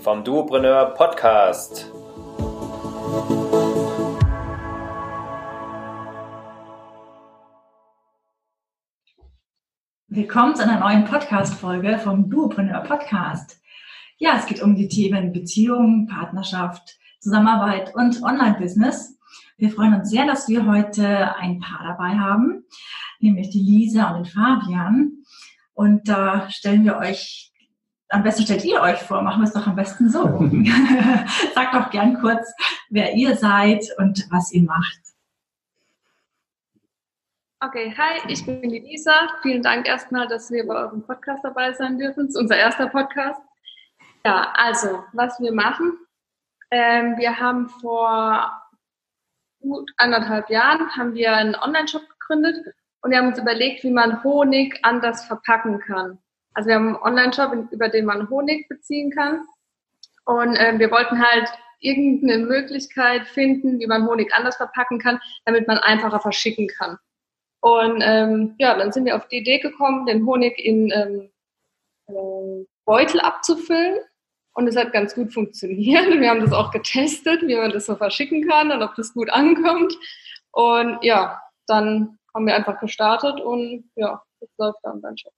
vom Duopreneur Podcast. Willkommen zu einer neuen Podcast-Folge vom Duopreneur Podcast. Ja, es geht um die Themen Beziehung, Partnerschaft, Zusammenarbeit und Online-Business. Wir freuen uns sehr, dass wir heute ein Paar dabei haben, nämlich die Lisa und den Fabian. Und da stellen wir euch am besten stellt ihr euch vor, machen wir es doch am besten so. Sagt doch gern kurz, wer ihr seid und was ihr macht. Okay, hi, ich bin die Lisa. Vielen Dank erstmal, dass wir bei eurem Podcast dabei sein dürfen. Es ist unser erster Podcast. Ja, also, was wir machen. Ähm, wir haben vor gut anderthalb Jahren haben wir einen Online-Shop gegründet und wir haben uns überlegt, wie man Honig anders verpacken kann. Also wir haben einen Online-Shop, über den man Honig beziehen kann. Und äh, wir wollten halt irgendeine Möglichkeit finden, wie man Honig anders verpacken kann, damit man einfacher verschicken kann. Und ähm, ja, dann sind wir auf die Idee gekommen, den Honig in ähm, äh, Beutel abzufüllen. Und es hat ganz gut funktioniert. Wir haben das auch getestet, wie man das so verschicken kann und ob das gut ankommt. Und ja, dann haben wir einfach gestartet und ja, das läuft dann dann schon.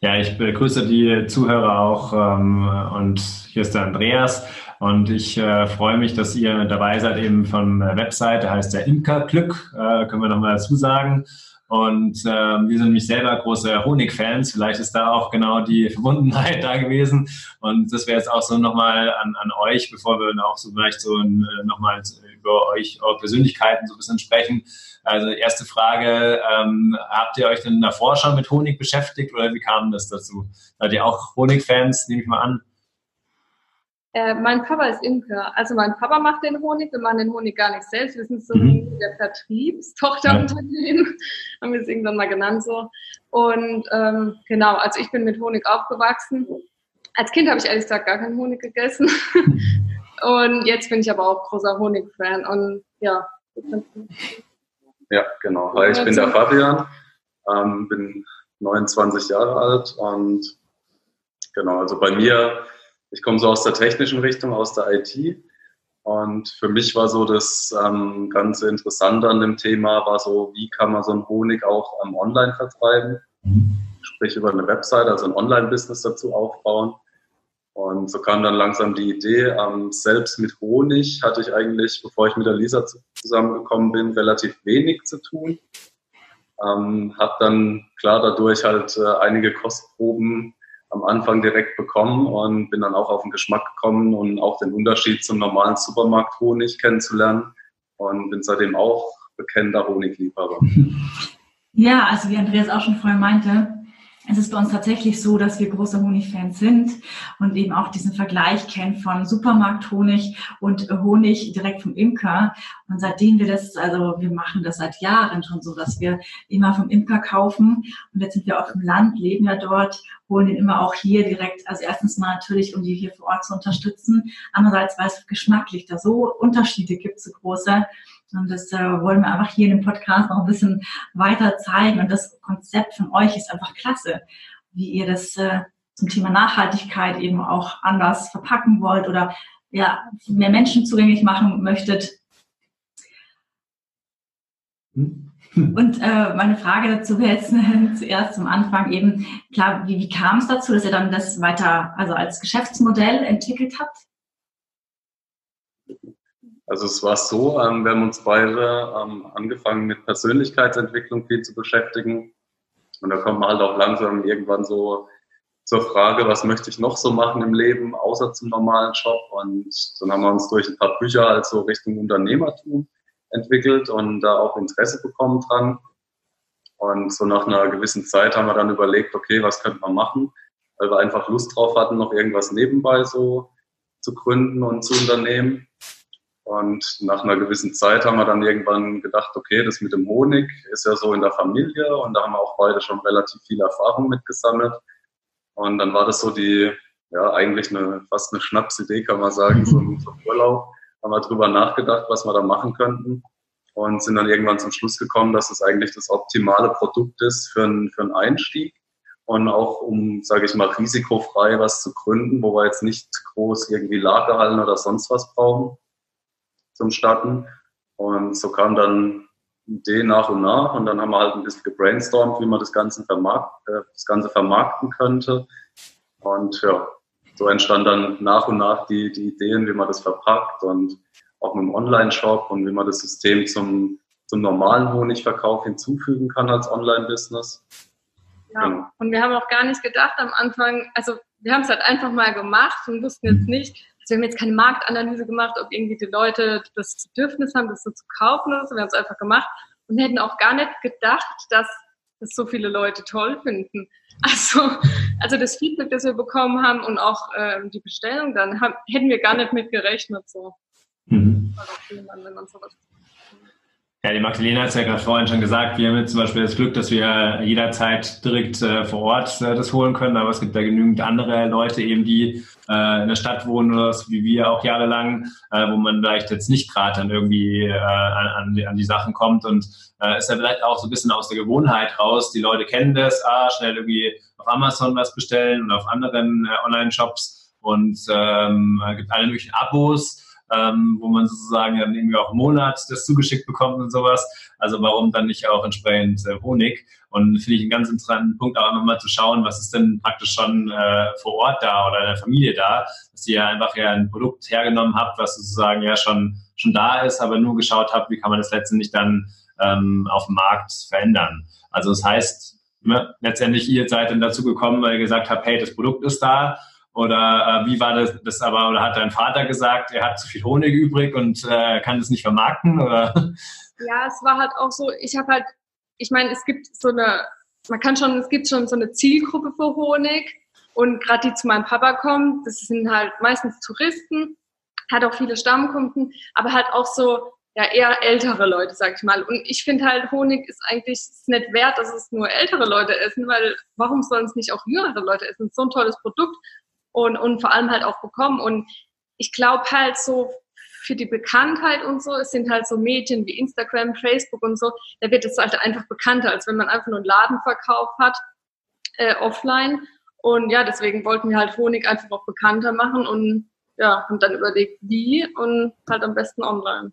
Ja, ich begrüße die Zuhörer auch ähm, und hier ist der Andreas und ich äh, freue mich, dass ihr dabei seid eben von der Website, der heißt der Imkerglück, äh, können wir nochmal dazu sagen. Und äh, wir sind nämlich selber große Honigfans. Vielleicht ist da auch genau die Verbundenheit da gewesen. Und das wäre jetzt auch so nochmal an, an euch, bevor wir auch so vielleicht so äh, nochmal über euch, eure Persönlichkeiten so ein bisschen sprechen. Also erste Frage, ähm, habt ihr euch denn davor schon mit Honig beschäftigt oder wie kam das dazu? Seid ihr auch Honigfans, nehme ich mal an? Äh, mein Papa ist Imker. Also mein Papa macht den Honig, wir machen den Honig gar nicht selbst. Wir sind so mhm. der Vertriebstochterunternehmen, ja. haben wir es irgendwann mal genannt so. Und ähm, genau, also ich bin mit Honig aufgewachsen. Als Kind habe ich ehrlich gesagt gar keinen Honig gegessen. und jetzt bin ich aber auch großer Honig-Fan. Und ja, ja, genau. Hi, ich bin der Fabian, ähm, bin 29 Jahre alt und genau, also bei mir, ich komme so aus der technischen Richtung, aus der IT. Und für mich war so das ähm, ganze Interessante an dem Thema, war so, wie kann man so einen Honig auch ähm, online vertreiben, sprich über eine Website, also ein Online-Business dazu aufbauen. Und so kam dann langsam die Idee, ähm, selbst mit Honig hatte ich eigentlich, bevor ich mit der Lisa zusammengekommen bin, relativ wenig zu tun. Ähm, habe dann klar dadurch halt äh, einige Kostproben am Anfang direkt bekommen und bin dann auch auf den Geschmack gekommen und auch den Unterschied zum normalen Supermarkt-Honig kennenzulernen und bin seitdem auch bekennender Honigliebhaber. Ja, also wie Andreas auch schon vorher meinte, es ist bei uns tatsächlich so, dass wir große Honigfans sind und eben auch diesen Vergleich kennen von Supermarkthonig und Honig direkt vom Imker. Und seitdem wir das, also wir machen das seit Jahren schon so, dass wir immer vom Imker kaufen. Und jetzt sind wir auf dem Land, leben ja dort, holen den immer auch hier direkt. Also erstens mal natürlich, um die hier vor Ort zu unterstützen. Andererseits, weil es geschmacklich da so Unterschiede gibt, so große. Und das äh, wollen wir einfach hier in dem Podcast noch ein bisschen weiter zeigen. Und das Konzept von euch ist einfach klasse, wie ihr das äh, zum Thema Nachhaltigkeit eben auch anders verpacken wollt oder ja, mehr Menschen zugänglich machen möchtet. Hm. Und äh, meine Frage dazu wäre jetzt äh, zuerst zum Anfang eben, klar, wie, wie kam es dazu, dass ihr dann das weiter, also als Geschäftsmodell entwickelt habt? Also es war so, ähm, wir haben uns beide ähm, angefangen mit Persönlichkeitsentwicklung viel zu beschäftigen. Und da kommt man halt auch langsam irgendwann so zur Frage, was möchte ich noch so machen im Leben, außer zum normalen Job. Und dann haben wir uns durch ein paar Bücher halt so Richtung Unternehmertum entwickelt und da auch Interesse bekommen dran. Und so nach einer gewissen Zeit haben wir dann überlegt, okay, was könnte man machen? weil wir einfach Lust drauf hatten, noch irgendwas nebenbei so zu gründen und zu unternehmen. Und nach einer gewissen Zeit haben wir dann irgendwann gedacht, okay, das mit dem Honig ist ja so in der Familie und da haben wir auch beide schon relativ viel Erfahrung mitgesammelt. Und dann war das so die, ja, eigentlich eine, fast eine Schnapsidee, kann man sagen, so ein Urlaub. Haben wir drüber nachgedacht, was wir da machen könnten und sind dann irgendwann zum Schluss gekommen, dass es eigentlich das optimale Produkt ist für einen, für einen Einstieg und auch um, sage ich mal, risikofrei was zu gründen, wo wir jetzt nicht groß irgendwie Lagerhallen oder sonst was brauchen zum Starten. Und so kam dann Idee nach und nach und dann haben wir halt ein bisschen gebrainstormt, wie man das Ganze, vermarkt, äh, das Ganze vermarkten könnte. Und ja, so entstand dann nach und nach die, die Ideen, wie man das verpackt und auch mit dem Online-Shop und wie man das System zum, zum normalen Honigverkauf hinzufügen kann als Online-Business. Ja, genau. und wir haben auch gar nicht gedacht am Anfang, also wir haben es halt einfach mal gemacht und wussten jetzt nicht, also wir haben jetzt keine Marktanalyse gemacht, ob irgendwie die Leute das Bedürfnis haben, das so zu kaufen oder so. Wir haben es einfach gemacht und hätten auch gar nicht gedacht, dass das so viele Leute toll finden. Also, also das Feedback, das wir bekommen haben und auch ähm, die Bestellung, dann haben, hätten wir gar nicht mit gerechnet. So. Mhm. Wenn man sowas ja, die Magdalena hat es ja gerade vorhin schon gesagt, wir haben jetzt zum Beispiel das Glück, dass wir jederzeit direkt äh, vor Ort äh, das holen können, aber es gibt ja genügend andere Leute eben, die äh, in der Stadt wohnen oder so wie wir auch jahrelang, äh, wo man vielleicht jetzt nicht gerade dann irgendwie äh, an, an, die Sachen kommt. Und äh, ist ja vielleicht auch so ein bisschen aus der Gewohnheit raus. Die Leute kennen das, ah, schnell irgendwie auf Amazon was bestellen und auf anderen Online-Shops. Und ähm, gibt alle möglichen Abos ähm, wo man sozusagen dann irgendwie auch im Monat das zugeschickt bekommt und sowas. Also warum dann nicht auch entsprechend äh, Honig? Und finde ich einen ganz interessanten Punkt auch nochmal zu schauen, was ist denn praktisch schon äh, vor Ort da oder in der Familie da, dass ihr einfach ja ein Produkt hergenommen habt, was sozusagen ja schon, schon da ist, aber nur geschaut habt, wie kann man das letztendlich dann ähm, auf dem Markt verändern. Also das heißt, ne, letztendlich ihr seid dann dazu gekommen, weil ihr gesagt habt, hey, das Produkt ist da, oder äh, wie war das, das aber, oder hat dein Vater gesagt, er hat zu viel Honig übrig und äh, kann das nicht vermarkten? Oder? Ja, es war halt auch so, ich habe halt, ich meine, es gibt so eine, man kann schon, es gibt schon so eine Zielgruppe für Honig und gerade die zu meinem Papa kommen, das sind halt meistens Touristen, hat auch viele Stammkunden, aber halt auch so ja eher ältere Leute, sag ich mal. Und ich finde halt, Honig ist eigentlich ist nicht wert, dass es nur ältere Leute essen, weil warum sollen es nicht auch jüngere Leute essen? So ein tolles Produkt und, und vor allem halt auch bekommen. Und ich glaube halt so für die Bekanntheit und so, es sind halt so Medien wie Instagram, Facebook und so, da wird es halt einfach bekannter, als wenn man einfach nur einen Ladenverkauf hat, äh, offline. Und ja, deswegen wollten wir halt Honig einfach auch bekannter machen und ja, und dann überlegt, wie und halt am besten online.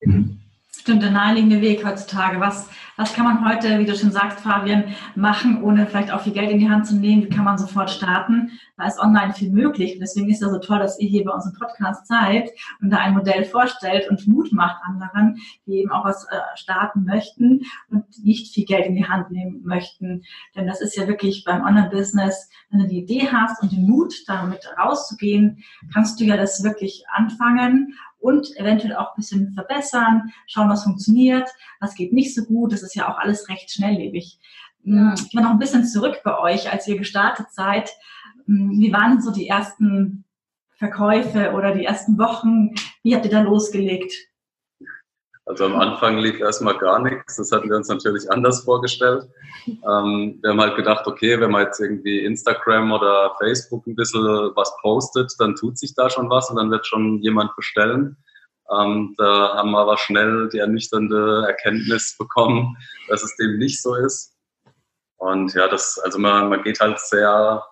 Mhm stimmt, der naheliegende Weg heutzutage. Was, was kann man heute, wie du schon sagst, Fabian, machen, ohne vielleicht auch viel Geld in die Hand zu nehmen? Wie kann man sofort starten? Da ist online viel möglich. Und deswegen ist es so toll, dass ihr hier bei unserem Podcast seid und da ein Modell vorstellt und Mut macht anderen, die eben auch was äh, starten möchten und nicht viel Geld in die Hand nehmen möchten. Denn das ist ja wirklich beim Online-Business, wenn du die Idee hast und den Mut, damit rauszugehen, kannst du ja das wirklich anfangen und eventuell auch ein bisschen verbessern, schauen, was funktioniert, was geht nicht so gut. Das ist ja auch alles recht schnelllebig. Mm, ich war noch ein bisschen zurück bei euch, als ihr gestartet seid. Mm, wie waren so die ersten Verkäufe oder die ersten Wochen? Wie habt ihr da losgelegt? Also am Anfang lief erstmal gar nichts. Das hatten wir uns natürlich anders vorgestellt. Ähm, wir haben halt gedacht, okay, wenn man jetzt irgendwie Instagram oder Facebook ein bisschen was postet, dann tut sich da schon was und dann wird schon jemand bestellen. Ähm, da haben wir aber schnell die ernüchternde Erkenntnis bekommen, dass es dem nicht so ist. Und ja, das, also man, man geht halt sehr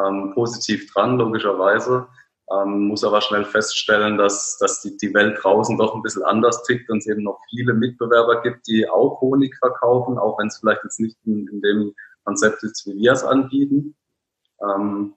ähm, positiv dran, logischerweise. Ähm, muss aber schnell feststellen, dass, dass die, die Welt draußen doch ein bisschen anders tickt und es eben noch viele Mitbewerber gibt, die auch Honig verkaufen, auch wenn es vielleicht jetzt nicht in, in dem Konzept ist, wie wir es anbieten. Ähm,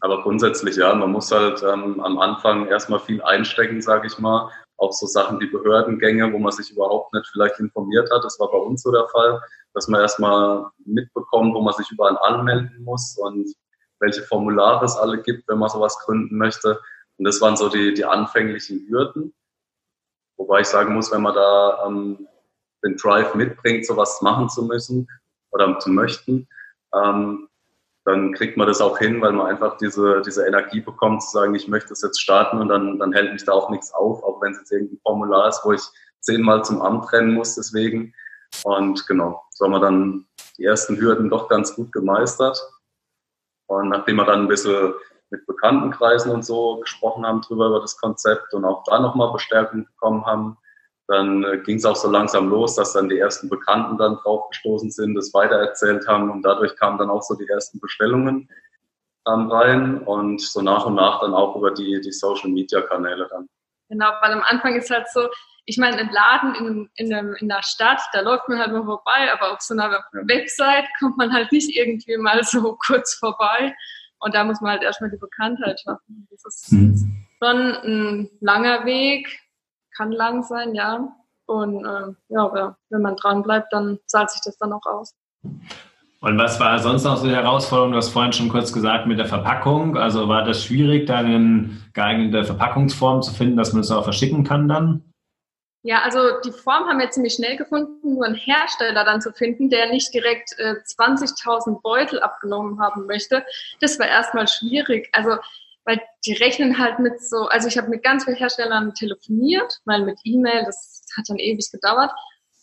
aber grundsätzlich, ja, man muss halt ähm, am Anfang erstmal viel einstecken, sage ich mal. Auch so Sachen wie Behördengänge, wo man sich überhaupt nicht vielleicht informiert hat. Das war bei uns so der Fall, dass man erstmal mitbekommt, wo man sich überall anmelden muss und welche Formulare es alle gibt, wenn man sowas gründen möchte. Und das waren so die, die anfänglichen Hürden. Wobei ich sagen muss, wenn man da ähm, den Drive mitbringt, sowas machen zu müssen oder zu möchten, ähm, dann kriegt man das auch hin, weil man einfach diese, diese Energie bekommt, zu sagen, ich möchte es jetzt starten und dann, dann hält mich da auch nichts auf, auch wenn es jetzt irgendein Formular ist, wo ich zehnmal zum Amt rennen muss, deswegen. Und genau, so haben wir dann die ersten Hürden doch ganz gut gemeistert. Und nachdem wir dann ein bisschen mit Bekanntenkreisen und so gesprochen haben drüber über das Konzept und auch da nochmal Bestärkung bekommen haben, dann äh, ging es auch so langsam los, dass dann die ersten Bekannten dann draufgestoßen sind, das weitererzählt haben und dadurch kamen dann auch so die ersten Bestellungen ähm, rein und so nach und nach dann auch über die, die Social-Media-Kanäle dann. Genau, weil am Anfang ist halt so, ich meine, ein Laden in, in, einem, in einer Stadt, da läuft man halt mal vorbei, aber auf so einer. Website kommt man halt nicht irgendwie mal so kurz vorbei. Und da muss man halt erstmal die Bekanntheit schaffen. Das ist mhm. schon ein langer Weg, kann lang sein, ja. Und äh, ja, wenn man dran bleibt, dann zahlt sich das dann auch aus. Und was war sonst noch so die Herausforderung? Du hast vorhin schon kurz gesagt mit der Verpackung. Also war das schwierig, da eine geeignete Verpackungsform zu finden, dass man es auch verschicken kann dann? Ja, also die Form haben wir ziemlich schnell gefunden, nur einen Hersteller dann zu finden, der nicht direkt äh, 20.000 Beutel abgenommen haben möchte. Das war erstmal schwierig. Also weil die rechnen halt mit so, also ich habe mit ganz vielen Herstellern telefoniert, weil mit E-Mail, das hat dann ewig gedauert.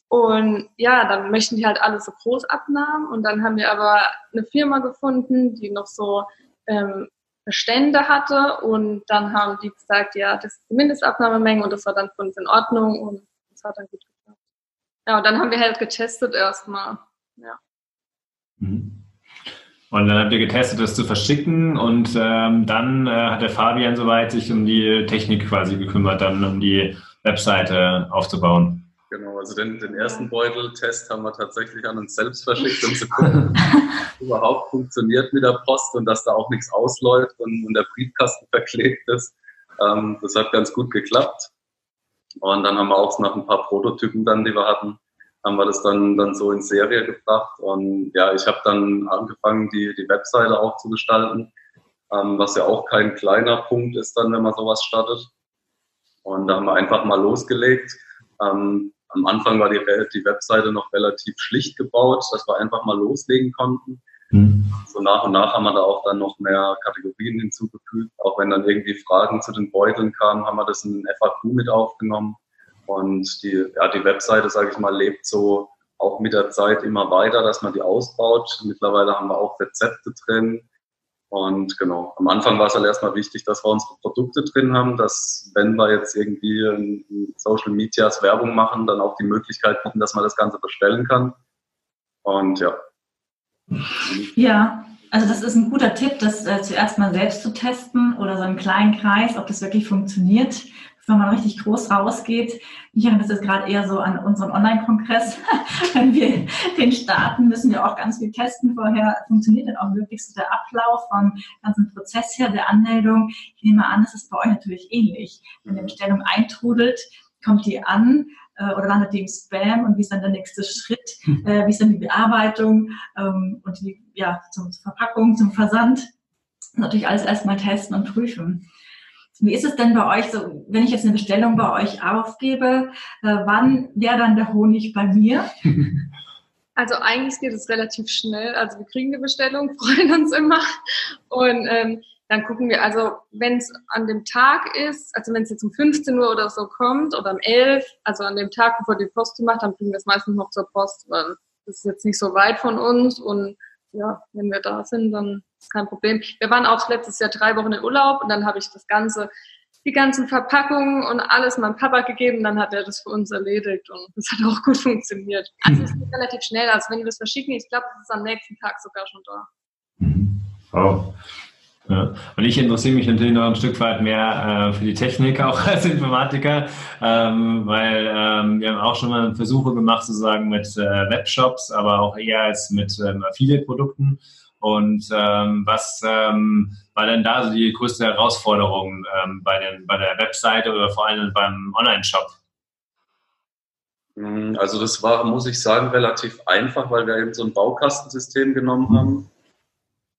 Und ja, dann möchten die halt alles so groß abnahmen. Und dann haben wir aber eine Firma gefunden, die noch so ähm, Bestände hatte und dann haben die gesagt, ja, das ist die Mindestabnahmemenge und das war dann für uns in Ordnung und das hat dann gut geklappt. Ja, und dann haben wir halt getestet erstmal, ja. Mhm. Und dann habt ihr getestet, das zu verschicken und ähm, dann äh, hat der Fabian soweit sich um die Technik quasi gekümmert, dann um die Webseite aufzubauen. Genau, also den, den ersten Beuteltest haben wir tatsächlich an uns selbst verschickt, um zu gucken, überhaupt funktioniert mit der Post und dass da auch nichts ausläuft und, und der Briefkasten verklebt ist. Ähm, das hat ganz gut geklappt. Und dann haben wir auch nach ein paar Prototypen dann, die wir hatten, haben wir das dann, dann so in Serie gebracht. Und ja, ich habe dann angefangen, die, die Webseite auch zu gestalten, ähm, was ja auch kein kleiner Punkt ist dann, wenn man sowas startet. Und da haben wir einfach mal losgelegt. Ähm, am Anfang war die, die Webseite noch relativ schlicht gebaut, dass wir einfach mal loslegen konnten. Mhm. So nach und nach haben wir da auch dann noch mehr Kategorien hinzugefügt. Auch wenn dann irgendwie Fragen zu den Beuteln kamen, haben wir das in FAQ mit aufgenommen. Und die, ja, die Webseite, sage ich mal, lebt so auch mit der Zeit immer weiter, dass man die ausbaut. Mittlerweile haben wir auch Rezepte drin, und genau, am Anfang war es halt erstmal wichtig, dass wir unsere Produkte drin haben, dass wenn wir jetzt irgendwie in Social Medias Werbung machen, dann auch die Möglichkeit bieten, dass man das Ganze bestellen kann. Und ja. Ja, also das ist ein guter Tipp, das äh, zuerst mal selbst zu testen oder so im kleinen Kreis, ob das wirklich funktioniert wenn man richtig groß rausgeht. Ich erinnere das jetzt gerade eher so an unseren Online-Kongress. wenn wir den starten, müssen wir auch ganz viel testen vorher. Funktioniert dann auch wirklich so der Ablauf vom ganzen Prozess her, der Anmeldung? Ich nehme an, das ist bei euch natürlich ähnlich. Wenn die Bestellung eintrudelt, kommt die an äh, oder landet die im Spam und wie ist dann der nächste Schritt? Äh, wie ist dann die Bearbeitung ähm, und die ja, zum, zur Verpackung, zum Versand? Natürlich alles erstmal testen und prüfen. Wie ist es denn bei euch so, wenn ich jetzt eine Bestellung bei euch aufgebe, äh, wann wäre dann der Honig bei mir? Also eigentlich geht es relativ schnell. Also wir kriegen eine Bestellung, freuen uns immer und ähm, dann gucken wir, also wenn es an dem Tag ist, also wenn es jetzt um 15 Uhr oder so kommt oder um 11, also an dem Tag, bevor die Post macht, dann bringen wir es meistens noch zur Post, weil das ist jetzt nicht so weit von uns und ja, wenn wir da sind, dann ist kein Problem. Wir waren auch letztes Jahr drei Wochen in Urlaub und dann habe ich das Ganze, die ganzen Verpackungen und alles meinem Papa gegeben, dann hat er das für uns erledigt und das hat auch gut funktioniert. Also es geht relativ schnell, also wenn wir das verschicken, ich glaube, es ist am nächsten Tag sogar schon da. Oh. Ja. Und ich interessiere mich natürlich noch ein Stück weit mehr äh, für die Technik auch als Informatiker, ähm, weil ähm, wir haben auch schon mal Versuche gemacht, sozusagen mit äh, Webshops, aber auch eher als mit ähm, Affiliate-Produkten. Und ähm, was ähm, war denn da so die größte Herausforderung ähm, bei, den, bei der Webseite oder vor allem beim Online-Shop? Hm, also das war, muss ich sagen, relativ einfach, weil wir eben so ein Baukastensystem genommen haben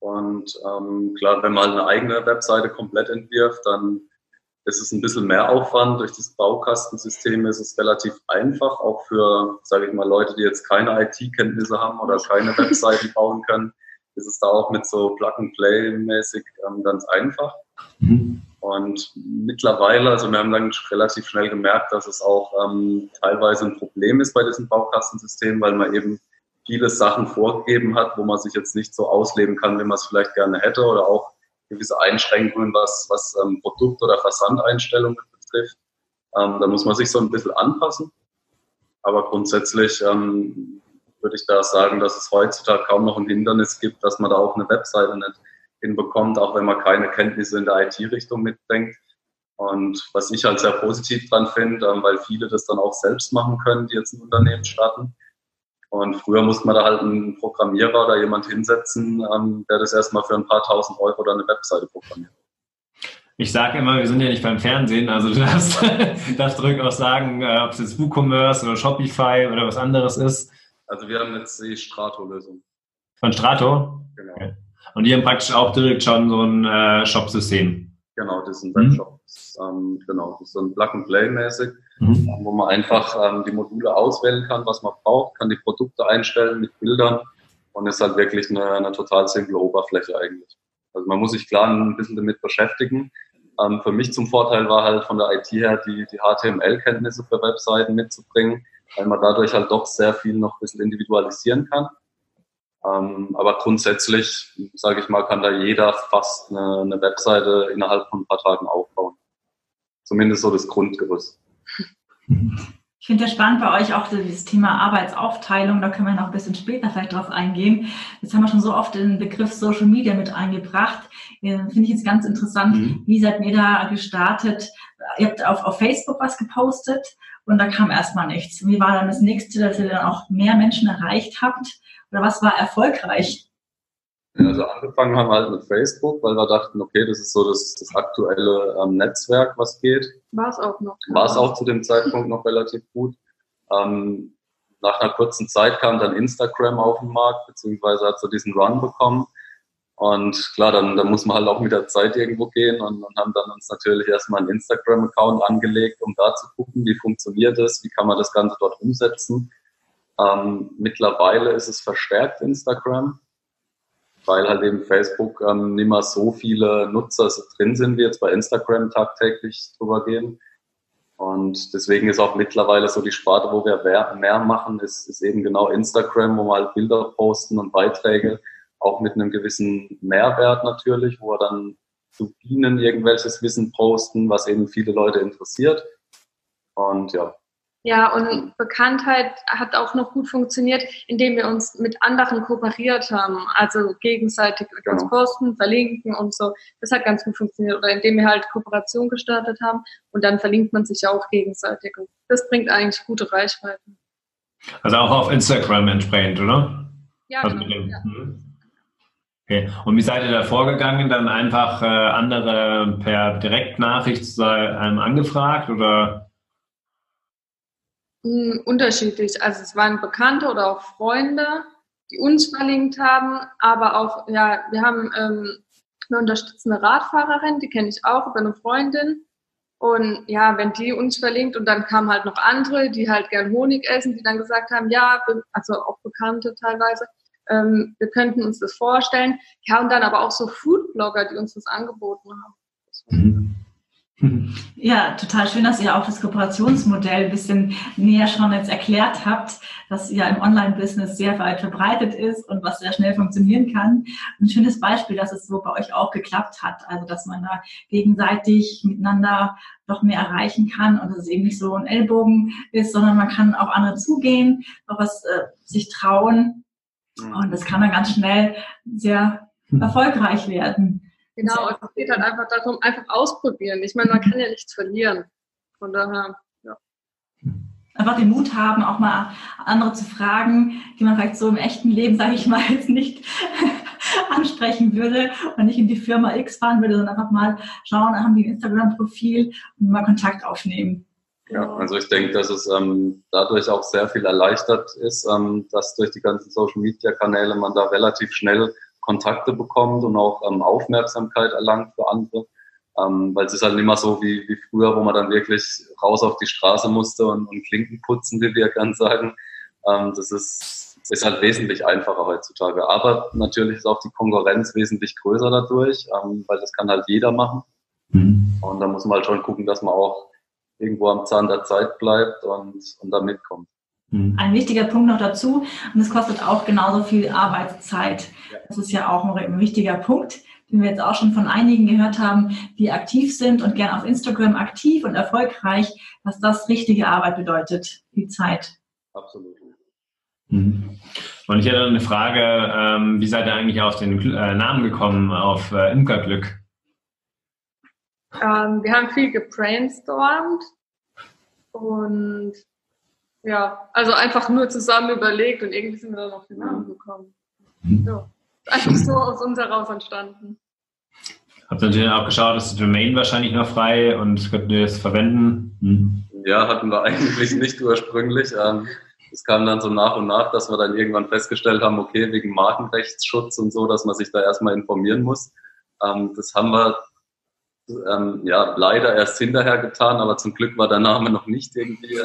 und ähm, klar, wenn man eine eigene Webseite komplett entwirft, dann ist es ein bisschen mehr Aufwand. Durch das Baukastensystem ist es relativ einfach, auch für, sage ich mal, Leute, die jetzt keine IT-Kenntnisse haben oder keine Webseiten bauen können, ist es da auch mit so Plug-and-Play-mäßig ähm, ganz einfach. Mhm. Und mittlerweile, also wir haben dann relativ schnell gemerkt, dass es auch ähm, teilweise ein Problem ist bei diesem Baukastensystem, weil man eben viele Sachen vorgegeben hat, wo man sich jetzt nicht so ausleben kann, wie man es vielleicht gerne hätte oder auch gewisse Einschränkungen, was, was ähm, Produkt- oder Versandeinstellungen betrifft. Ähm, da muss man sich so ein bisschen anpassen. Aber grundsätzlich ähm, würde ich da sagen, dass es heutzutage kaum noch ein Hindernis gibt, dass man da auch eine Webseite nicht hinbekommt, auch wenn man keine Kenntnisse in der IT-Richtung mitbringt. Und was ich halt sehr positiv dran finde, ähm, weil viele das dann auch selbst machen können, die jetzt ein Unternehmen starten. Und früher musste man da halt einen Programmierer oder jemand hinsetzen, ähm, der das erstmal für ein paar tausend Euro oder eine Webseite programmiert. Ich sage immer, wir sind ja nicht beim Fernsehen, also du darfst, darfst auch sagen, äh, ob es jetzt WooCommerce oder Shopify oder was anderes ist. Also wir haben jetzt die Strato-Lösung. Von Strato? Genau. Okay. Und die haben praktisch auch direkt schon so ein äh, Shop-System. Genau, das ist ein Webshop. Mhm. Ähm, genau, das ist so ein Plug-and-Play-mäßig, mhm. wo man einfach ähm, die Module auswählen kann, was man braucht, kann die Produkte einstellen mit Bildern und ist halt wirklich eine, eine total simple Oberfläche eigentlich. Also man muss sich klar ein bisschen damit beschäftigen. Ähm, für mich zum Vorteil war halt von der IT her, die, die HTML-Kenntnisse für Webseiten mitzubringen, weil man dadurch halt doch sehr viel noch ein bisschen individualisieren kann. Ähm, aber grundsätzlich, sage ich mal, kann da jeder fast eine, eine Webseite innerhalb von ein paar Tagen aufbauen. Zumindest so das Grundgerüst. Ich finde es spannend bei euch auch das Thema Arbeitsaufteilung. Da können wir noch ein bisschen später vielleicht drauf eingehen. Jetzt haben wir schon so oft den Begriff Social Media mit eingebracht. Finde ich jetzt ganz interessant. Mhm. Wie seid ihr da gestartet? Ihr habt auf, auf Facebook was gepostet und da kam erstmal nichts. Wie war dann das nächste, dass ihr dann auch mehr Menschen erreicht habt? Oder was war erfolgreich? Also angefangen haben wir halt mit Facebook, weil wir dachten, okay, das ist so das, das aktuelle ähm, Netzwerk, was geht. War es auch noch. War es auch zu dem Zeitpunkt noch relativ gut. Ähm, nach einer kurzen Zeit kam dann Instagram auf den Markt, beziehungsweise hat so diesen Run bekommen. Und klar, dann, dann muss man halt auch mit der Zeit irgendwo gehen und, und haben dann uns natürlich erstmal einen Instagram-Account angelegt, um da zu gucken, wie funktioniert es, wie kann man das Ganze dort umsetzen. Ähm, mittlerweile ist es verstärkt Instagram, weil halt eben Facebook ähm, nicht mehr so viele Nutzer drin sind, wie jetzt bei Instagram tagtäglich drüber gehen. Und deswegen ist auch mittlerweile so die Sparte, wo wir mehr machen, ist, ist eben genau Instagram, wo wir halt Bilder posten und Beiträge, auch mit einem gewissen Mehrwert natürlich, wo wir dann zu Bienen irgendwelches Wissen posten, was eben viele Leute interessiert. Und ja, ja, und Bekanntheit hat auch noch gut funktioniert, indem wir uns mit anderen kooperiert haben, also gegenseitig genau. uns posten, verlinken und so. Das hat ganz gut funktioniert. Oder indem wir halt Kooperation gestartet haben und dann verlinkt man sich auch gegenseitig. Und das bringt eigentlich gute Reichweiten. Also auch auf Instagram entsprechend, oder? Ja, also genau. Ja. Mhm. Okay. Und wie seid ihr da vorgegangen? Dann einfach äh, andere per Direktnachricht einem angefragt oder? Unterschiedlich. Also es waren Bekannte oder auch Freunde, die uns verlinkt haben, aber auch, ja, wir haben ähm, eine unterstützende Radfahrerin, die kenne ich auch über eine Freundin. Und ja, wenn die uns verlinkt und dann kamen halt noch andere, die halt gern Honig essen, die dann gesagt haben, ja, also auch Bekannte teilweise, ähm, wir könnten uns das vorstellen. Ja, und dann aber auch so Foodblogger, die uns das angeboten haben. Mhm. Ja, total schön, dass ihr auch das Kooperationsmodell ein bisschen näher schon jetzt erklärt habt, dass ja im Online-Business sehr weit verbreitet ist und was sehr schnell funktionieren kann. Ein schönes Beispiel, dass es so bei euch auch geklappt hat, also dass man da gegenseitig miteinander noch mehr erreichen kann und dass es eben nicht so ein Ellbogen ist, sondern man kann auf andere zugehen, auch was äh, sich trauen mhm. und das kann dann ganz schnell sehr hm. erfolgreich werden. Genau, es geht halt einfach darum, einfach ausprobieren. Ich meine, man kann ja nichts verlieren. Von daher, ja. Einfach den Mut haben, auch mal andere zu fragen, die man vielleicht so im echten Leben, sage ich mal, jetzt nicht ansprechen würde und nicht in die Firma X fahren würde, sondern einfach mal schauen, haben die ein Instagram-Profil und mal Kontakt aufnehmen. Ja, also ich denke, dass es ähm, dadurch auch sehr viel erleichtert ist, ähm, dass durch die ganzen Social-Media-Kanäle man da relativ schnell Kontakte bekommt und auch ähm, Aufmerksamkeit erlangt für andere. Ähm, weil es ist halt nicht mehr so wie, wie früher, wo man dann wirklich raus auf die Straße musste und, und Klinken putzen, wie wir gern sagen. Ähm, das ist ist halt wesentlich einfacher heutzutage. Aber natürlich ist auch die Konkurrenz wesentlich größer dadurch, ähm, weil das kann halt jeder machen. Mhm. Und da muss man halt schon gucken, dass man auch irgendwo am Zahn der Zeit bleibt und, und da mitkommt. Mhm. Ein wichtiger Punkt noch dazu, und es kostet auch genauso viel Arbeitszeit. Das ist ja auch ein wichtiger Punkt, den wir jetzt auch schon von einigen gehört haben, die aktiv sind und gern auf Instagram aktiv und erfolgreich, dass das richtige Arbeit bedeutet, die Zeit. Absolut. Mhm. Und ich hätte eine Frage, ähm, wie seid ihr eigentlich auf den äh, Namen gekommen, auf äh, Imkerglück? Ähm, wir haben viel gebrainstormt und ja, also einfach nur zusammen überlegt und irgendwie sind wir dann auf den Namen gekommen. Mhm. Ja, einfach so aus uns heraus entstanden. Habt ihr natürlich auch geschaut, dass die Domain wahrscheinlich noch frei und könnt ihr das verwenden? Hm. Ja, hatten wir eigentlich nicht ursprünglich. Ähm, es kam dann so nach und nach, dass wir dann irgendwann festgestellt haben, okay, wegen Markenrechtsschutz und so, dass man sich da erstmal informieren muss. Ähm, das haben wir ähm, ja leider erst hinterher getan, aber zum Glück war der Name noch nicht irgendwie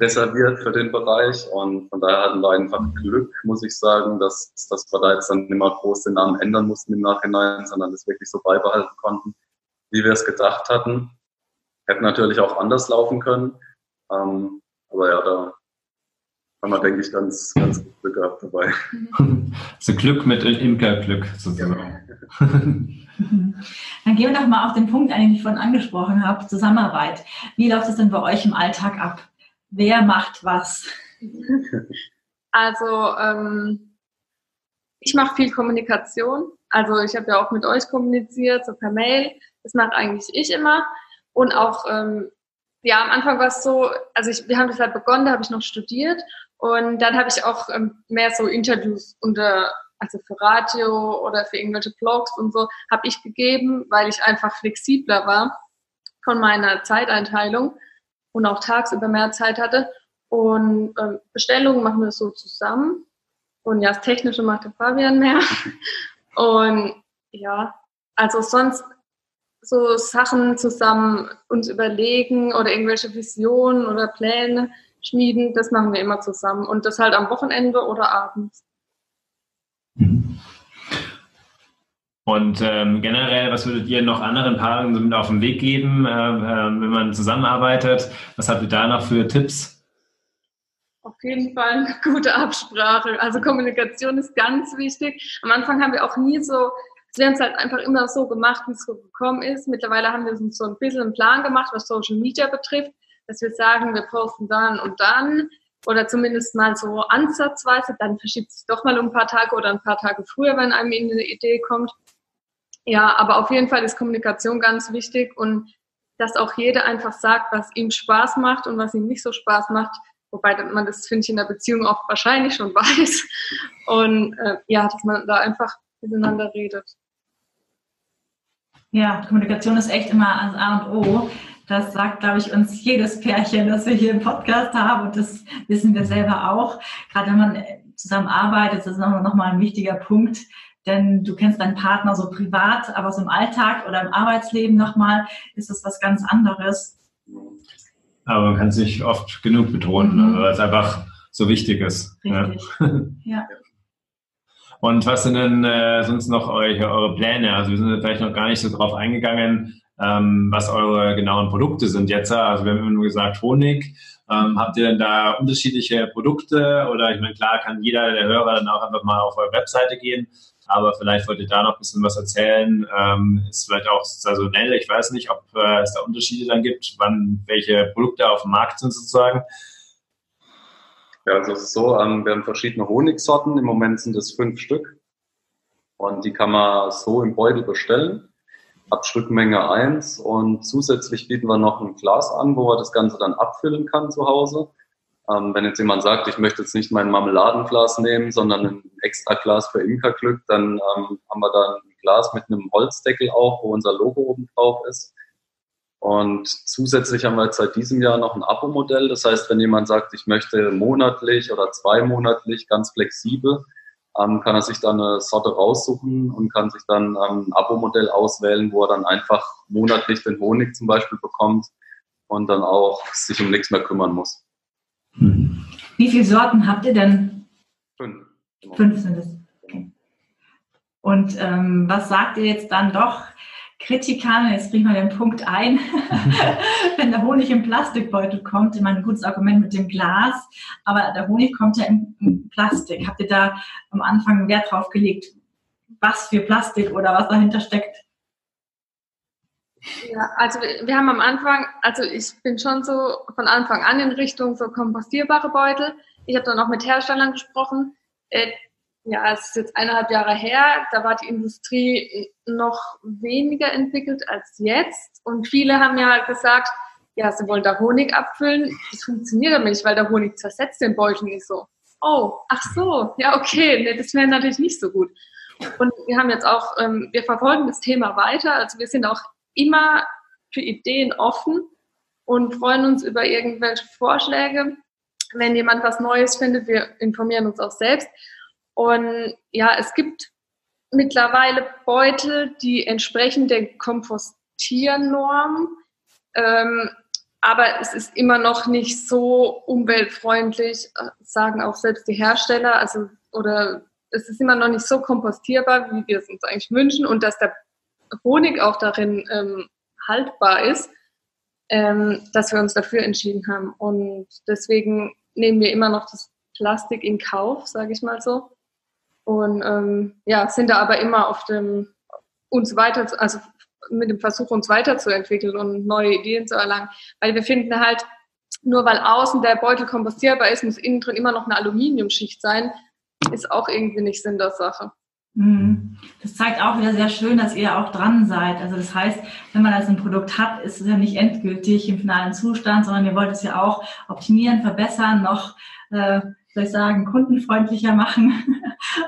reserviert für den Bereich und von daher hatten wir einfach Glück, muss ich sagen, dass, dass wir da jetzt dann nicht mehr groß den Namen ändern mussten im Nachhinein, sondern das wirklich so beibehalten konnten, wie wir es gedacht hatten. Hätte natürlich auch anders laufen können, ähm, aber ja, da haben wir, denke ich, ganz, ganz gut Glück gehabt dabei. Also Glück mit Imkerglück sozusagen. Dann gehen wir doch mal auf den Punkt den ich vorhin angesprochen habe, Zusammenarbeit. Wie läuft es denn bei euch im Alltag ab? Wer macht was? Also ähm, ich mache viel Kommunikation. Also ich habe ja auch mit euch kommuniziert, so per Mail. Das mache eigentlich ich immer. Und auch, ähm, ja, am Anfang war es so, also ich, wir haben das halt begonnen, da habe ich noch studiert. Und dann habe ich auch ähm, mehr so Interviews unter, also für Radio oder für irgendwelche Blogs und so, habe ich gegeben, weil ich einfach flexibler war von meiner Zeiteinteilung und auch tagsüber mehr Zeit hatte. Und ähm, Bestellungen machen wir so zusammen. Und ja, das Technische macht der Fabian mehr. Und ja, also sonst so Sachen zusammen uns überlegen oder irgendwelche Visionen oder Pläne schmieden, das machen wir immer zusammen. Und das halt am Wochenende oder abends. Und ähm, generell, was würdet ihr noch anderen Paaren mit auf den Weg geben, äh, äh, wenn man zusammenarbeitet? Was habt ihr da noch für Tipps? Auf jeden Fall eine gute Absprache. Also Kommunikation ist ganz wichtig. Am Anfang haben wir auch nie so, wir haben es halt einfach immer so gemacht, wie es so gekommen ist. Mittlerweile haben wir uns so ein bisschen einen Plan gemacht, was Social Media betrifft, dass wir sagen, wir posten dann und dann oder zumindest mal so ansatzweise, dann verschiebt es doch mal um ein paar Tage oder ein paar Tage früher, wenn einem eine Idee kommt. Ja, aber auf jeden Fall ist Kommunikation ganz wichtig und dass auch jeder einfach sagt, was ihm Spaß macht und was ihm nicht so Spaß macht. Wobei man das, finde ich, in der Beziehung auch wahrscheinlich schon weiß. Und äh, ja, dass man da einfach miteinander redet. Ja, Kommunikation ist echt immer ans A und O. Das sagt, glaube ich, uns jedes Pärchen, das wir hier im Podcast haben. Und das wissen wir selber auch. Gerade wenn man zusammen arbeitet, das ist nochmal ein wichtiger Punkt, denn du kennst deinen Partner so privat, aber so im Alltag oder im Arbeitsleben nochmal ist das was ganz anderes. Aber man kann es nicht oft genug betonen, mhm. weil es einfach so wichtig ist. Richtig. Ja. ja. Und was sind denn äh, sonst noch eure, eure Pläne? Also wir sind vielleicht noch gar nicht so drauf eingegangen, ähm, was eure genauen Produkte sind jetzt. Also wir haben immer nur gesagt Honig. Ähm, habt ihr denn da unterschiedliche Produkte? Oder ich meine, klar kann jeder der Hörer dann auch einfach mal auf eure Webseite gehen aber vielleicht wollt ihr da noch ein bisschen was erzählen. Ähm, ist vielleicht auch saisonell. Ich weiß nicht, ob äh, es da Unterschiede dann gibt, wann welche Produkte auf dem Markt sind sozusagen. Ja, also es ist so, ähm, wir haben verschiedene Honigsorten. Im Moment sind es fünf Stück. Und die kann man so im Beutel bestellen. Ab Stückmenge eins. Und zusätzlich bieten wir noch ein Glas an, wo man das Ganze dann abfüllen kann zu Hause. Ähm, wenn jetzt jemand sagt, ich möchte jetzt nicht mein Marmeladenglas nehmen, sondern ein extra Glas für Imkerglück, dann ähm, haben wir da ein Glas mit einem Holzdeckel auch, wo unser Logo oben drauf ist. Und zusätzlich haben wir jetzt seit diesem Jahr noch ein Abo-Modell. Das heißt, wenn jemand sagt, ich möchte monatlich oder zweimonatlich ganz flexibel, ähm, kann er sich dann eine Sorte raussuchen und kann sich dann ähm, ein Abo-Modell auswählen, wo er dann einfach monatlich den Honig zum Beispiel bekommt und dann auch sich um nichts mehr kümmern muss. Wie viele Sorten habt ihr denn? Fünf. Fünf sind es. Okay. Und ähm, was sagt ihr jetzt dann doch Kritikern, jetzt bringen wir den Punkt ein, wenn der Honig im Plastikbeutel kommt, immer ein gutes Argument mit dem Glas, aber der Honig kommt ja in, in Plastik. Habt ihr da am Anfang Wert drauf gelegt, was für Plastik oder was dahinter steckt? Ja, also wir haben am Anfang, also ich bin schon so von Anfang an in Richtung so kompostierbare Beutel. Ich habe dann auch mit Herstellern gesprochen. Ja, es ist jetzt eineinhalb Jahre her, da war die Industrie noch weniger entwickelt als jetzt. Und viele haben ja gesagt, ja, sie wollen da Honig abfüllen. Das funktioniert aber nicht, weil der Honig zersetzt den Beutel nicht so. Oh, ach so, ja, okay, nee, das wäre natürlich nicht so gut. Und wir haben jetzt auch, ähm, wir verfolgen das Thema weiter. Also wir sind auch immer für Ideen offen und freuen uns über irgendwelche Vorschläge. Wenn jemand was Neues findet, wir informieren uns auch selbst. Und ja, es gibt mittlerweile Beutel, die entsprechen der Kompostiernorm. Ähm, aber es ist immer noch nicht so umweltfreundlich, äh, sagen auch selbst die Hersteller. Also, oder es ist immer noch nicht so kompostierbar, wie wir es uns eigentlich wünschen. Und dass der Honig auch darin ähm, haltbar ist, ähm, dass wir uns dafür entschieden haben. Und deswegen nehmen wir immer noch das Plastik in Kauf, sage ich mal so. Und ähm, ja, sind da aber immer auf dem, uns weiter, also mit dem Versuch, uns weiterzuentwickeln und neue Ideen zu erlangen. Weil wir finden halt, nur weil außen der Beutel kompostierbar ist, muss innen drin immer noch eine Aluminiumschicht sein, ist auch irgendwie nicht Sinn der Sache. Mhm. Das zeigt auch wieder sehr schön, dass ihr auch dran seid. Also das heißt, wenn man also ein Produkt hat, ist es ja nicht endgültig im finalen Zustand, sondern ihr wollt es ja auch optimieren, verbessern, noch äh, soll ich sagen, kundenfreundlicher machen.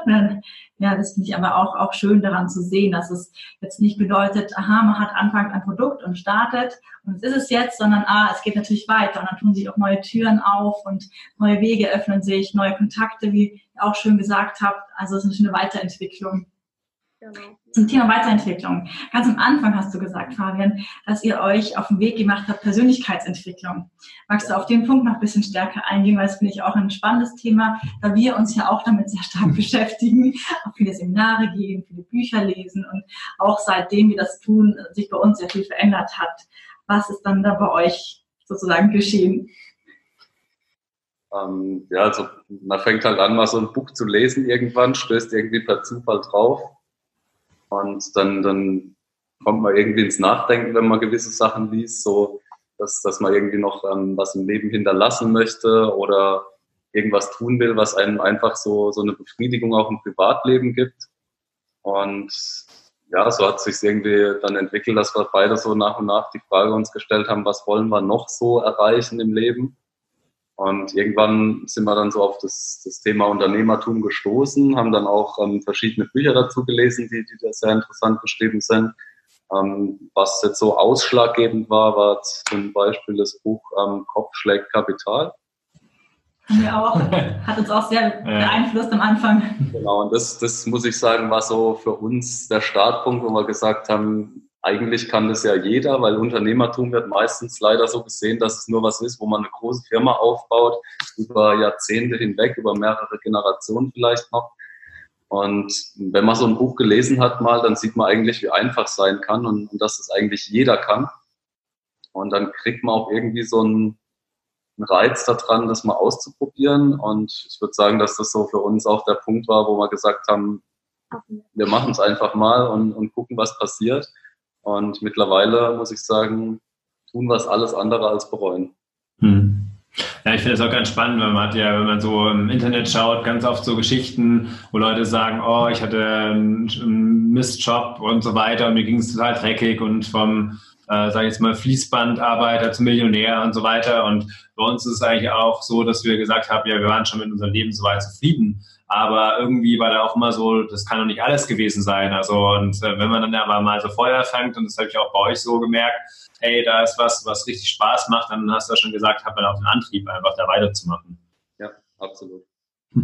Ja, das finde ich aber auch, auch schön daran zu sehen, dass es jetzt nicht bedeutet, aha, man hat anfangs ein Produkt und startet und es ist es jetzt, sondern ah, es geht natürlich weiter und dann tun sich auch neue Türen auf und neue Wege öffnen sich, neue Kontakte, wie ihr auch schön gesagt habt. Also es ist eine Weiterentwicklung. Genau. Zum Thema Weiterentwicklung. Ganz am Anfang hast du gesagt, Fabian, dass ihr euch auf den Weg gemacht habt, Persönlichkeitsentwicklung. Magst du auf den Punkt noch ein bisschen stärker eingehen, weil das finde ich auch ein spannendes Thema, da wir uns ja auch damit sehr stark beschäftigen, auch viele Seminare gehen, viele Bücher lesen und auch seitdem wir das tun, sich bei uns sehr viel verändert hat. Was ist dann da bei euch sozusagen geschehen? Ähm, ja, also man fängt halt an, mal so ein Buch zu lesen irgendwann, stößt irgendwie per Zufall drauf und dann, dann kommt man irgendwie ins Nachdenken, wenn man gewisse Sachen liest, so dass, dass man irgendwie noch ähm, was im Leben hinterlassen möchte oder irgendwas tun will, was einem einfach so, so eine Befriedigung auch im Privatleben gibt. Und ja, so hat sich irgendwie dann entwickelt, dass wir beide so nach und nach die Frage uns gestellt haben, was wollen wir noch so erreichen im Leben? Und irgendwann sind wir dann so auf das, das Thema Unternehmertum gestoßen, haben dann auch ähm, verschiedene Bücher dazu gelesen, die, die da sehr interessant beschrieben sind. Ähm, was jetzt so ausschlaggebend war, war zum Beispiel das Buch ähm, Kopf schlägt Kapital. Haben wir auch, hat uns auch sehr beeinflusst am Anfang. Genau, und das, das muss ich sagen, war so für uns der Startpunkt, wo wir gesagt haben, eigentlich kann das ja jeder, weil Unternehmertum wird meistens leider so gesehen, dass es nur was ist, wo man eine große Firma aufbaut, über Jahrzehnte hinweg, über mehrere Generationen vielleicht noch. Und wenn man so ein Buch gelesen hat mal, dann sieht man eigentlich, wie einfach es sein kann und, und dass es eigentlich jeder kann. Und dann kriegt man auch irgendwie so einen, einen Reiz daran, das mal auszuprobieren. Und ich würde sagen, dass das so für uns auch der Punkt war, wo wir gesagt haben, wir machen es einfach mal und, und gucken, was passiert. Und mittlerweile muss ich sagen, tun wir es alles andere als bereuen. Hm. Ja, ich finde es auch ganz spannend, weil man hat ja, wenn man so im Internet schaut, ganz oft so Geschichten, wo Leute sagen, oh, ich hatte einen Mistjob und so weiter und mir ging es total dreckig und vom, äh, sage ich jetzt mal, Fließbandarbeiter zum Millionär und so weiter. Und bei uns ist es eigentlich auch so, dass wir gesagt haben, ja, wir waren schon mit unserem Leben so weit zufrieden. Aber irgendwie war da auch immer so, das kann doch nicht alles gewesen sein. Also, und äh, wenn man dann aber mal so Feuer fängt, und das habe ich auch bei euch so gemerkt, hey, da ist was, was richtig Spaß macht, dann hast du ja schon gesagt, hat man auch den Antrieb, einfach da weiterzumachen. Ja, absolut.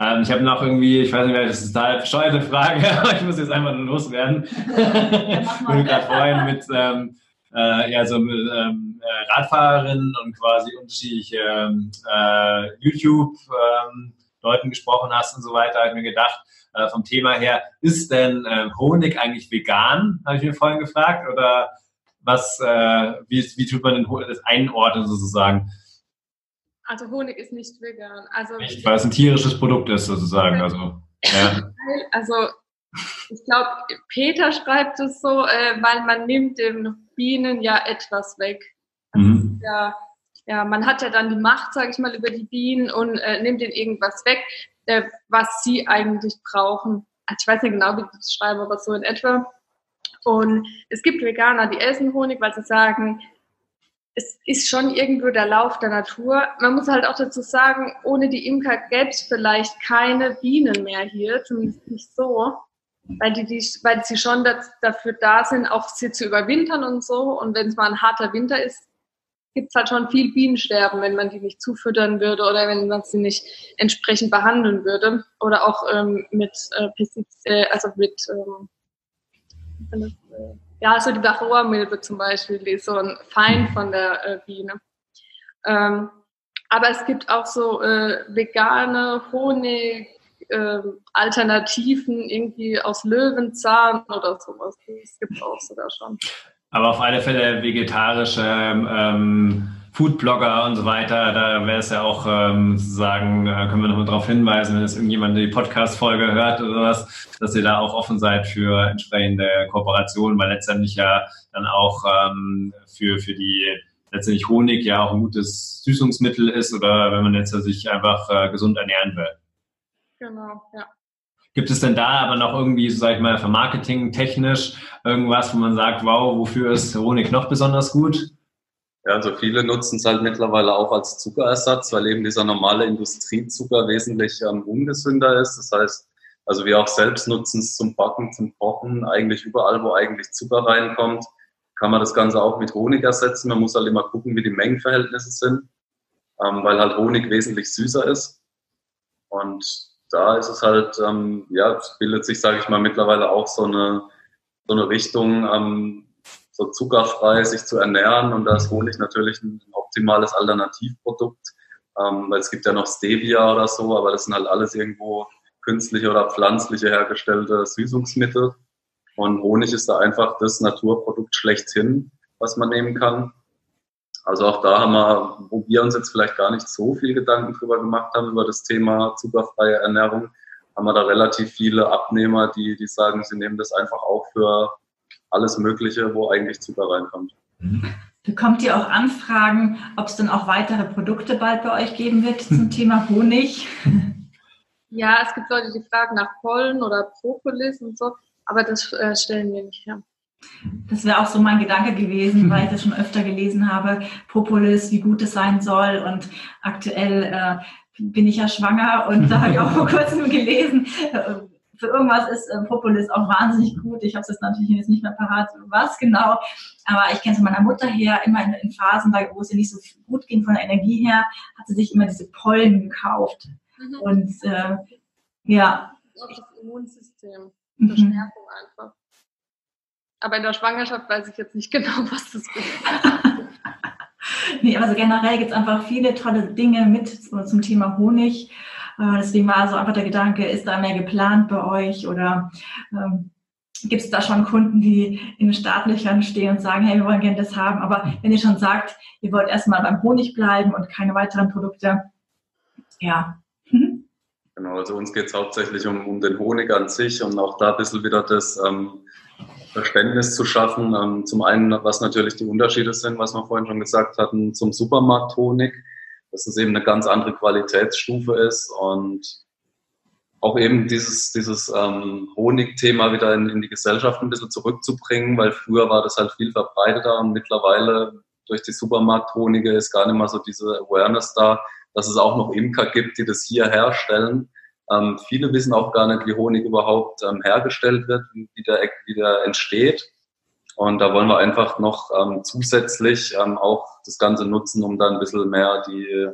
Ähm, ich habe noch irgendwie, ich weiß nicht mehr, das ist eine bescheuerte Frage, aber ich muss jetzt einfach nur loswerden. ich bin gerade vorhin mit ähm, äh, ja, so ähm, äh, Radfahrerinnen und quasi unterschiedliche ähm, äh, YouTube- ähm, Leuten gesprochen hast und so weiter, habe ich mir gedacht, äh, vom Thema her, ist denn äh, Honig eigentlich vegan, habe ich mir vorhin gefragt, oder was, äh, wie, wie tut man das einordnen sozusagen? Also Honig ist nicht vegan. Also nicht, weil es ein tierisches Produkt ist sozusagen. Also, ja. also ich glaube, Peter schreibt es so, äh, weil man nimmt den Bienen ja etwas weg. Also mhm. ja, ja, man hat ja dann die Macht, sage ich mal, über die Bienen und äh, nimmt ihnen irgendwas weg, äh, was sie eigentlich brauchen. Also ich weiß nicht genau, wie ich das schreibe, aber so in etwa. Und es gibt Veganer, die essen Honig, weil sie sagen, es ist schon irgendwo der Lauf der Natur. Man muss halt auch dazu sagen, ohne die Imker gäbe es vielleicht keine Bienen mehr hier, zumindest nicht so, weil, die, die, weil sie schon das, dafür da sind, auch sie zu überwintern und so. Und wenn es mal ein harter Winter ist, gibt es halt schon viel Bienensterben, wenn man die nicht zufüttern würde oder wenn man sie nicht entsprechend behandeln würde. Oder auch ähm, mit äh, Pestizid, äh, also mit ähm, äh, ja, so die Varroa-Milbe zum Beispiel, die ist so ein Feind von der äh, Biene. Ähm, aber es gibt auch so äh, vegane Honig, äh, Alternativen irgendwie aus Löwenzahn oder sowas. Das gibt es auch sogar schon. Aber auf alle Fälle vegetarische ähm, Foodblogger und so weiter, da wäre es ja auch ähm, sozusagen, äh, können wir nochmal darauf hinweisen, wenn jetzt irgendjemand die Podcast-Folge hört oder was, dass ihr da auch offen seid für entsprechende Kooperationen, weil letztendlich ja dann auch ähm, für, für die letztendlich Honig ja auch ein gutes Süßungsmittel ist oder wenn man jetzt sich einfach äh, gesund ernähren will. Genau, ja. Gibt es denn da aber noch irgendwie, so sag ich mal, für Marketing technisch irgendwas, wo man sagt, wow, wofür ist Honig noch besonders gut? Ja, also viele nutzen es halt mittlerweile auch als Zuckerersatz, weil eben dieser normale Industriezucker wesentlich ähm, ungesünder ist. Das heißt, also wir auch selbst nutzen es zum Backen, zum Kochen, eigentlich überall, wo eigentlich Zucker reinkommt, kann man das Ganze auch mit Honig ersetzen. Man muss halt immer gucken, wie die Mengenverhältnisse sind, ähm, weil halt Honig wesentlich süßer ist. Und da ist es halt, ähm, ja, bildet sich, sage ich mal, mittlerweile auch so eine, so eine Richtung, ähm, so zuckerfrei sich zu ernähren. Und da ist Honig natürlich ein optimales Alternativprodukt, ähm, weil es gibt ja noch Stevia oder so, aber das sind halt alles irgendwo künstliche oder pflanzliche hergestellte Süßungsmittel. Und Honig ist da einfach das Naturprodukt schlechthin, was man nehmen kann. Also auch da haben wir, wo wir uns jetzt vielleicht gar nicht so viel Gedanken drüber gemacht haben, über das Thema zuckerfreie Ernährung, haben wir da relativ viele Abnehmer, die, die sagen, sie nehmen das einfach auch für alles Mögliche, wo eigentlich Zucker reinkommt. Bekommt ihr auch Anfragen, ob es denn auch weitere Produkte bald bei euch geben wird zum Thema Honig? Ja, es gibt Leute, die fragen nach Pollen oder Propolis und so, aber das äh, stellen wir nicht her. Das wäre auch so mein Gedanke gewesen, weil ich das schon öfter gelesen habe, Propolis, wie gut es sein soll. Und aktuell äh, bin ich ja schwanger und da habe ich auch vor kurzem gelesen, äh, für irgendwas ist äh, Propolis auch wahnsinnig gut. Ich habe es jetzt natürlich jetzt nicht mehr parat, was genau. Aber ich kenne es von meiner Mutter her, immer in, in Phasen, wo es ihr nicht so gut ging von der Energie her, hat sie sich immer diese Pollen gekauft. Mhm. Und äh, ja. Auch das Immunsystem. Verstärkung mhm. einfach. Aber in der Schwangerschaft weiß ich jetzt nicht genau, was das bedeutet. nee, also generell gibt es einfach viele tolle Dinge mit zum Thema Honig. Äh, deswegen war also einfach der Gedanke, ist da mehr geplant bei euch oder ähm, gibt es da schon Kunden, die in den Startlöchern stehen und sagen, hey, wir wollen gerne das haben. Aber wenn ihr schon sagt, ihr wollt erstmal beim Honig bleiben und keine weiteren Produkte, ja. Genau, also uns geht es hauptsächlich um, um den Honig an sich und auch da ein bisschen wieder das ähm, Verständnis zu schaffen. Ähm, zum einen, was natürlich die Unterschiede sind, was wir vorhin schon gesagt hatten, zum Supermarkt-Honig, dass es eben eine ganz andere Qualitätsstufe ist und auch eben dieses, dieses ähm, Honig-Thema wieder in, in die Gesellschaft ein bisschen zurückzubringen, weil früher war das halt viel verbreiteter und mittlerweile durch die Supermarkt-Honige ist gar nicht mehr so diese Awareness da, dass es auch noch Imker gibt, die das hier herstellen ähm, viele wissen auch gar nicht, wie Honig überhaupt ähm, hergestellt wird, wie der, wie der entsteht. Und da wollen wir einfach noch ähm, zusätzlich ähm, auch das Ganze nutzen, um dann ein bisschen mehr die,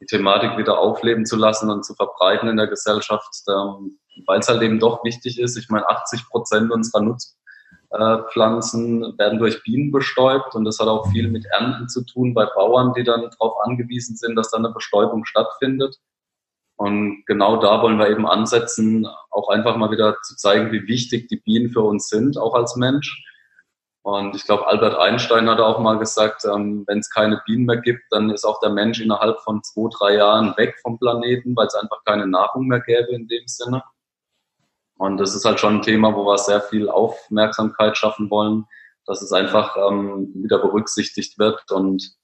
die Thematik wieder aufleben zu lassen und zu verbreiten in der Gesellschaft, ähm, weil es halt eben doch wichtig ist. Ich meine, 80 Prozent unserer Nutzpflanzen äh, werden durch Bienen bestäubt und das hat auch viel mit Ernten zu tun bei Bauern, die dann darauf angewiesen sind, dass dann eine Bestäubung stattfindet. Und genau da wollen wir eben ansetzen, auch einfach mal wieder zu zeigen, wie wichtig die Bienen für uns sind, auch als Mensch. Und ich glaube, Albert Einstein hat auch mal gesagt, ähm, wenn es keine Bienen mehr gibt, dann ist auch der Mensch innerhalb von zwei, drei Jahren weg vom Planeten, weil es einfach keine Nahrung mehr gäbe in dem Sinne. Und das ist halt schon ein Thema, wo wir sehr viel Aufmerksamkeit schaffen wollen, dass es einfach ähm, wieder berücksichtigt wird. Und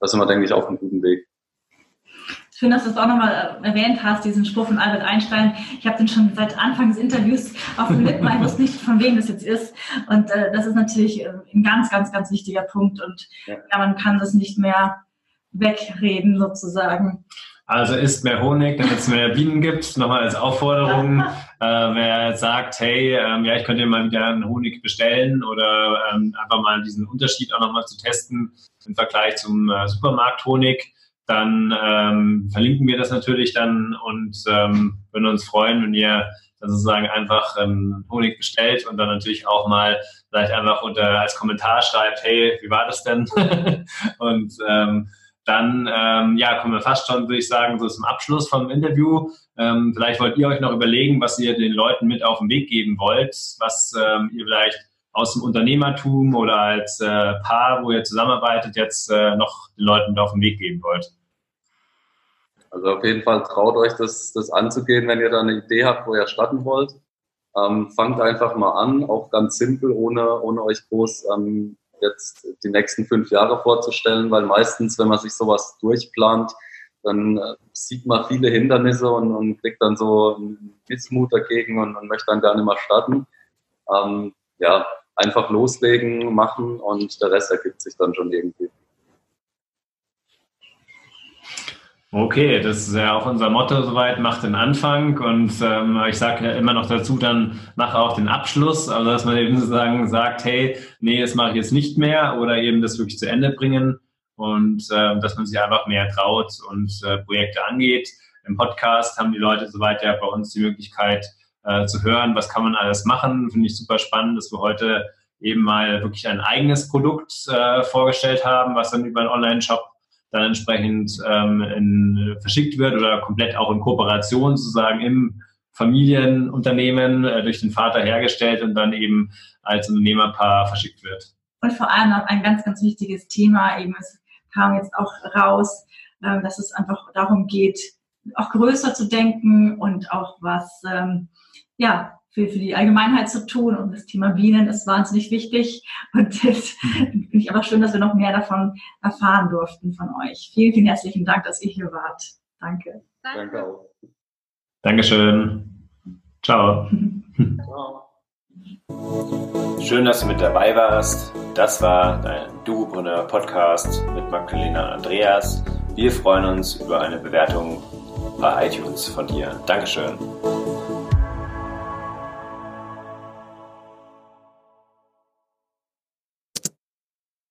da sind wir, denke ich, auf einem guten Weg. Schön, dass du es auch nochmal äh, erwähnt hast, diesen Spruch von Albert Einstein. Ich habe den schon seit Anfang des Interviews auf dem Lippen, ich wusste nicht, von wem das jetzt ist. Und äh, das ist natürlich äh, ein ganz, ganz, ganz wichtiger Punkt. Und ja. ja, man kann das nicht mehr wegreden sozusagen. Also isst mehr Honig, damit es mehr Bienen gibt. Nochmal als Aufforderung. äh, wer sagt, hey, ähm, ja, ich könnte mal wieder einen Honig bestellen oder ähm, einfach mal diesen Unterschied auch nochmal zu testen im Vergleich zum äh, Supermarkt-Honig, dann ähm, verlinken wir das natürlich dann und ähm, würden uns freuen, wenn ihr dann sozusagen einfach ähm, Honig bestellt und dann natürlich auch mal vielleicht einfach unter als Kommentar schreibt, hey, wie war das denn? und ähm, dann ähm, ja, kommen wir fast schon, würde ich sagen, so zum Abschluss vom Interview. Ähm, vielleicht wollt ihr euch noch überlegen, was ihr den Leuten mit auf den Weg geben wollt, was ähm, ihr vielleicht aus dem Unternehmertum oder als äh, Paar, wo ihr zusammenarbeitet, jetzt äh, noch den Leuten auf den Weg geben wollt. Also auf jeden Fall traut euch das, das anzugehen, wenn ihr da eine Idee habt, wo ihr starten wollt. Ähm, fangt einfach mal an, auch ganz simpel, ohne, ohne euch groß ähm, jetzt die nächsten fünf Jahre vorzustellen, weil meistens, wenn man sich sowas durchplant, dann äh, sieht man viele Hindernisse und, und kriegt dann so einen Missmut dagegen und, und möchte dann gar nicht mehr starten. Ähm, ja, einfach loslegen, machen und der Rest ergibt sich dann schon irgendwie. Okay, das ist ja auch unser Motto soweit, macht den Anfang und ähm, ich sage ja immer noch dazu, dann mach auch den Abschluss, also dass man eben sozusagen sagt, hey, nee, das mache ich jetzt nicht mehr oder eben das wirklich zu Ende bringen und äh, dass man sich einfach mehr traut und äh, Projekte angeht. Im Podcast haben die Leute soweit ja bei uns die Möglichkeit äh, zu hören, was kann man alles machen. Finde ich super spannend, dass wir heute eben mal wirklich ein eigenes Produkt äh, vorgestellt haben, was dann über einen Online-Shop dann entsprechend ähm, in, verschickt wird oder komplett auch in Kooperation sozusagen im Familienunternehmen äh, durch den Vater hergestellt und dann eben als Unternehmerpaar verschickt wird. Und vor allem noch ein ganz, ganz wichtiges Thema, eben es kam jetzt auch raus, äh, dass es einfach darum geht, auch größer zu denken und auch was ähm, ja für, für die Allgemeinheit zu tun. Und das Thema Bienen ist wahnsinnig wichtig. Und es finde ich aber schön, dass wir noch mehr davon erfahren durften von euch. Vielen, vielen herzlichen Dank, dass ihr hier wart. Danke. Danke auch. Dankeschön. Ciao. Ciao. Schön, dass du mit dabei warst. Das war dein Duobrunner Podcast mit Magdalena und Andreas. Wir freuen uns über eine Bewertung bei iTunes von dir. Dankeschön.